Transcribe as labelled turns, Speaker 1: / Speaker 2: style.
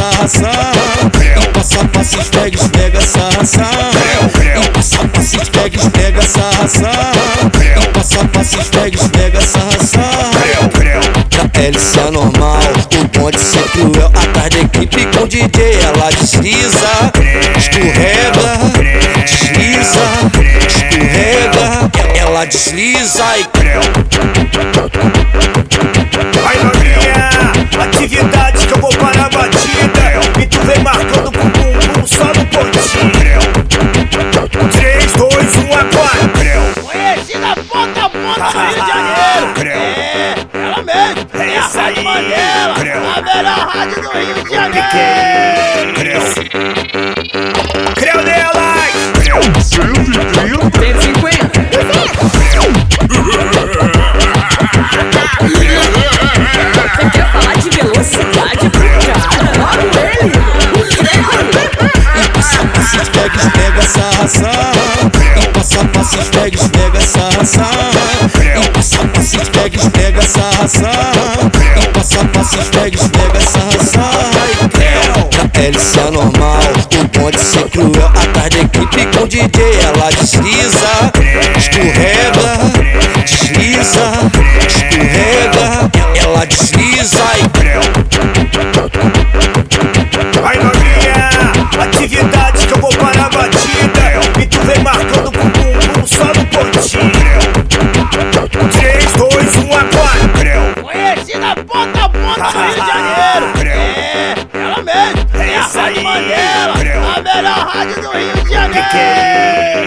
Speaker 1: sarração. E passa, passa, esfrega, esfrega, sarração. E passa, passa, esfrega, esfrega, sarração. E passa, passa, esfrega, esfrega, sarração. LC é normal, o bonde ser cruel Atrás da equipe com DJ ela desliza Escorrega, desliza Escorrega, ela desliza e
Speaker 2: Vai vem marcando com o bumbum só no pontinho 3, 2, 1, agora
Speaker 3: Conhecida ponta a ponta do Rio de Janeiro. É, ela mesmo. É a
Speaker 2: isso aí.
Speaker 3: Mandela,
Speaker 2: Creu.
Speaker 3: a melhor rádio do Rio de Janeiro.
Speaker 2: é? Creu Creu nelas
Speaker 4: 150. Você
Speaker 1: sarração E passa, passa, esfrega, esfrega, sarração E passa, passa, esfrega, esfrega, sarração E passa, passa, esfrega, esfrega, sarração Pra LC é normal, o bonde ser cruel. Atrás da equipe com DJ ela desliza
Speaker 3: rádio do Rio de Janeiro.